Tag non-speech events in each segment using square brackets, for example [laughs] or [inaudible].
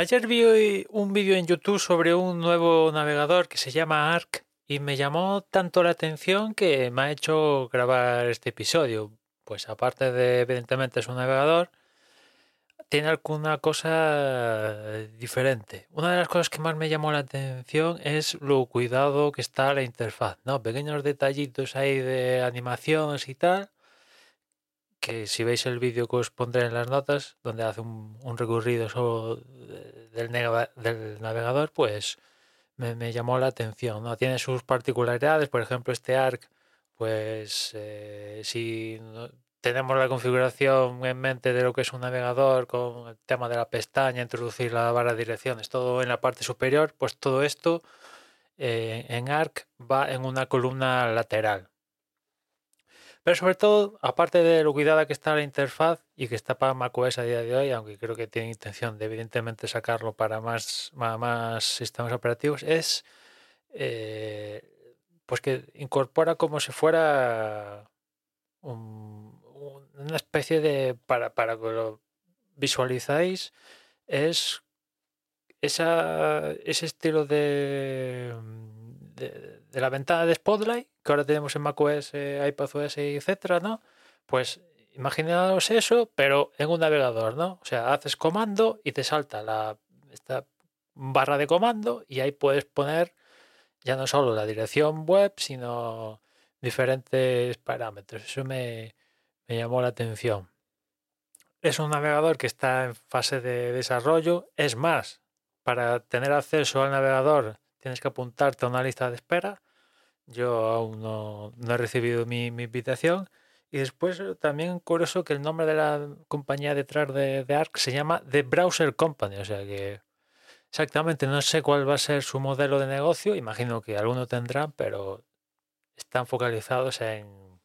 Ayer vi un vídeo en YouTube sobre un nuevo navegador que se llama Arc y me llamó tanto la atención que me ha hecho grabar este episodio. Pues aparte de, evidentemente, es un navegador, tiene alguna cosa diferente. Una de las cosas que más me llamó la atención es lo cuidado que está la interfaz, ¿no? Pequeños detallitos ahí de animaciones y tal que si veis el vídeo os pondré en las notas, donde hace un, un recorrido solo del, navegador, pues me, llamó la atención. ¿no? Tiene sus particularidades, por ejemplo, este ARC, pues eh, si tenemos la configuración en mente de lo que es un navegador con el tema de la pestaña, introducir la barra de direcciones, todo en la parte superior, pues todo esto eh, en ARC va en una columna lateral. Pero sobre todo, aparte de lo cuidada que está la interfaz y que está para macOS a día de hoy, aunque creo que tiene intención de evidentemente sacarlo para más, más, sistemas operativos, es eh, pues que incorpora como si fuera una especie de, para, para que lo visualizáis, es esa, ese estilo de, de, de la ventana de Spotlight ahora tenemos en macOS, eh, iPadOS, etcétera, ¿no? Pues imaginaos eso, pero en un navegador, ¿no? O sea, haces comando y te salta la esta barra de comando y ahí puedes poner ya no solo la dirección web, sino diferentes parámetros. Eso me llamó la atención. Es un navegador que está en fase de desarrollo. Es más, para tener acceso al navegador tienes que apuntarte a una lista de espera yo aún no, he recibido mi, invitación. Y después eh, también curioso que el nombre de la compañía detrás de, de, ARC se llama The Browser Company. O sea que exactamente no sé cuál va a ser su modelo de negocio. Imagino que alguno tendrán, pero están focalizados en,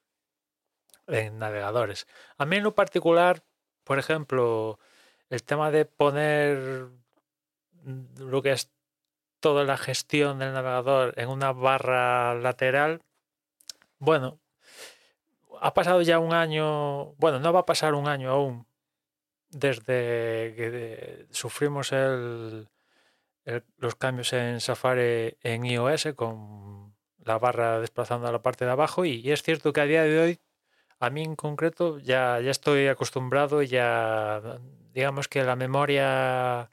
en navegadores. A mí en lo particular, por ejemplo, el tema de poner lo que es toda la gestión del navegador en una barra lateral, bueno, ha pasado ya un año, bueno, no va a pasar un año aún desde que sufrimos el, los cambios en Safari en iOS con la barra desplazando a la parte de abajo y, es cierto que a día de hoy a mí en concreto ya, ya estoy acostumbrado y ya digamos que la memoria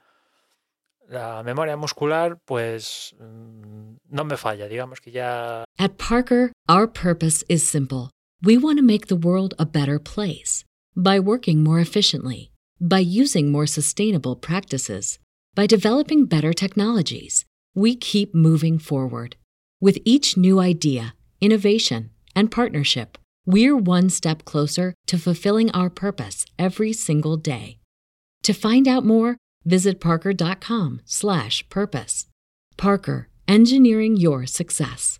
la memoria muscular, pues mm, no me falla, digamos que ya. At Parker, our purpose is simple. We want to make the world a better place by working more efficiently, by using more sustainable practices, by developing better technologies. We keep moving forward. With each new idea, innovation, and partnership, we're one step closer to fulfilling our purpose every single day. To find out more, Visit parker.com/purpose. Parker, engineering your success.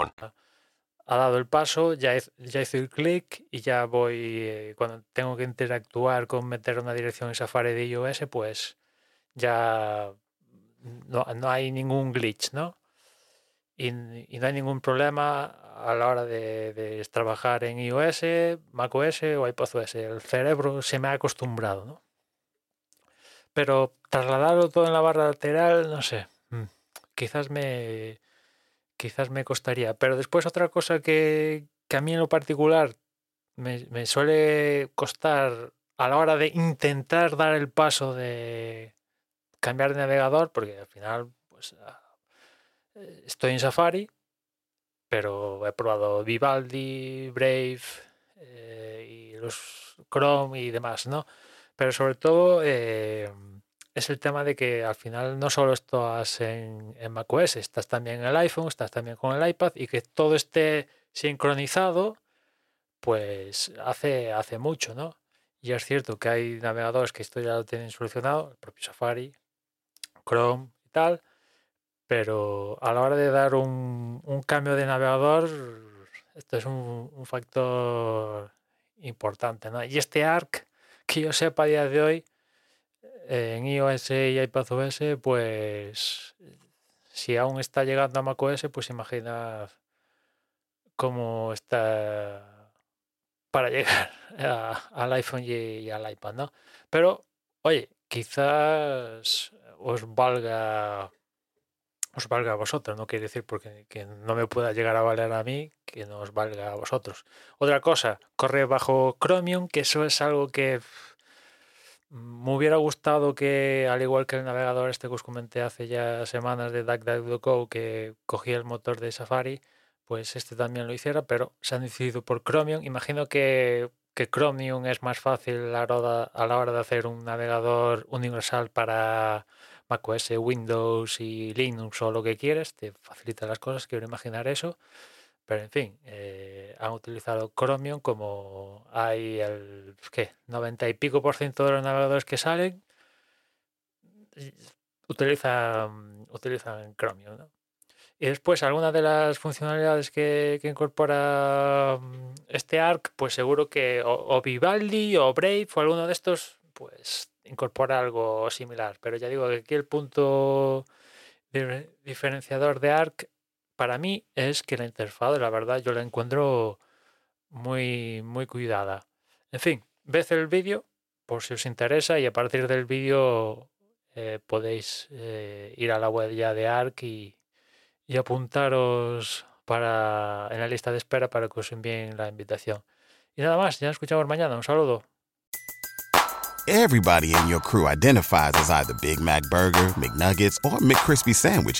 Ha dado el paso, ya, ya hice el clic y ya voy, eh, cuando tengo que interactuar con meter una dirección en Safari de iOS, pues ya no, hay ningún glitch, ¿no? Y, no hay ningún problema a la hora de, trabajar en iOS, macOS o iPadOS. El cerebro se me ha acostumbrado, ¿no? Pero trasladarlo todo en la barra lateral, no sé. Mm, quizás me, quizás me costaría. Pero después otra cosa que, a mí en lo particular me, suele costar a la hora de intentar dar el paso de cambiar de navegador, porque al final pues, ah, estoy en Safari, pero he probado Vivaldi, Brave eh, y los Chrome y demás, ¿no? Pero sobre todo... Eh, es el tema de que al final no solo estás en, en macOS, estás también en el iPhone, estás también con el iPad y que todo esté sincronizado, pues hace, hace mucho, ¿no? Y es cierto que hay navegadores que esto ya lo tienen solucionado, el propio Safari, Chrome y tal, pero a la hora de dar un, un cambio de navegador, esto es un, un factor importante. ¿no? Y este ARC, que yo sepa a día de hoy, en iOS y iPadOS, pues si aún está llegando a macOS, pues imagina cómo está para [laughs] llegar a- al iPhone y, al iPad, ¿no? Pero, oye, quizás os valga os valga a vosotros, no quiere decir porque que no me pueda llegar a valer a mí, que no os valga a vosotros. Otra cosa, corre bajo Chromium, que eso es algo que me hubiera gustado que, al igual que el navegador este que os comenté hace ya semanas de DuckDuckGo, que cogía el motor de Safari, pues este también lo hiciera, pero se han decidido por Chromium. Imagino que, que Chromium es más fácil a la, hora, a la hora de hacer un navegador universal para macOS, Windows y Linux o lo que quieras, te facilita las cosas, quiero imaginar eso. Pero en fin, eh, han utilizado Chromium como hay el ¿qué? 90 y pico por ciento de los navegadores que salen utilizan, utilizan Chromium. Y después, algunas de las funcionalidades que, incorpora mm, este ARC, pues seguro que o, o Vivaldi o Brave o alguno de estos, pues incorpora algo similar. Pero ya digo que aquí el punto di- diferenciador de ARC para mí es que la interfaz, la verdad, yo la encuentro muy, muy cuidada. En fin, ved el vídeo por si os interesa y a partir del vídeo eh, podéis eh, ir a la web ya de ARC y, y apuntaros para, en la lista de espera para que os envíen la invitación. Y nada más, ya nos escuchamos mañana. Un saludo. Everybody in your crew identifies as either Big Mac Burger, McNuggets, or McCrispy Sandwich.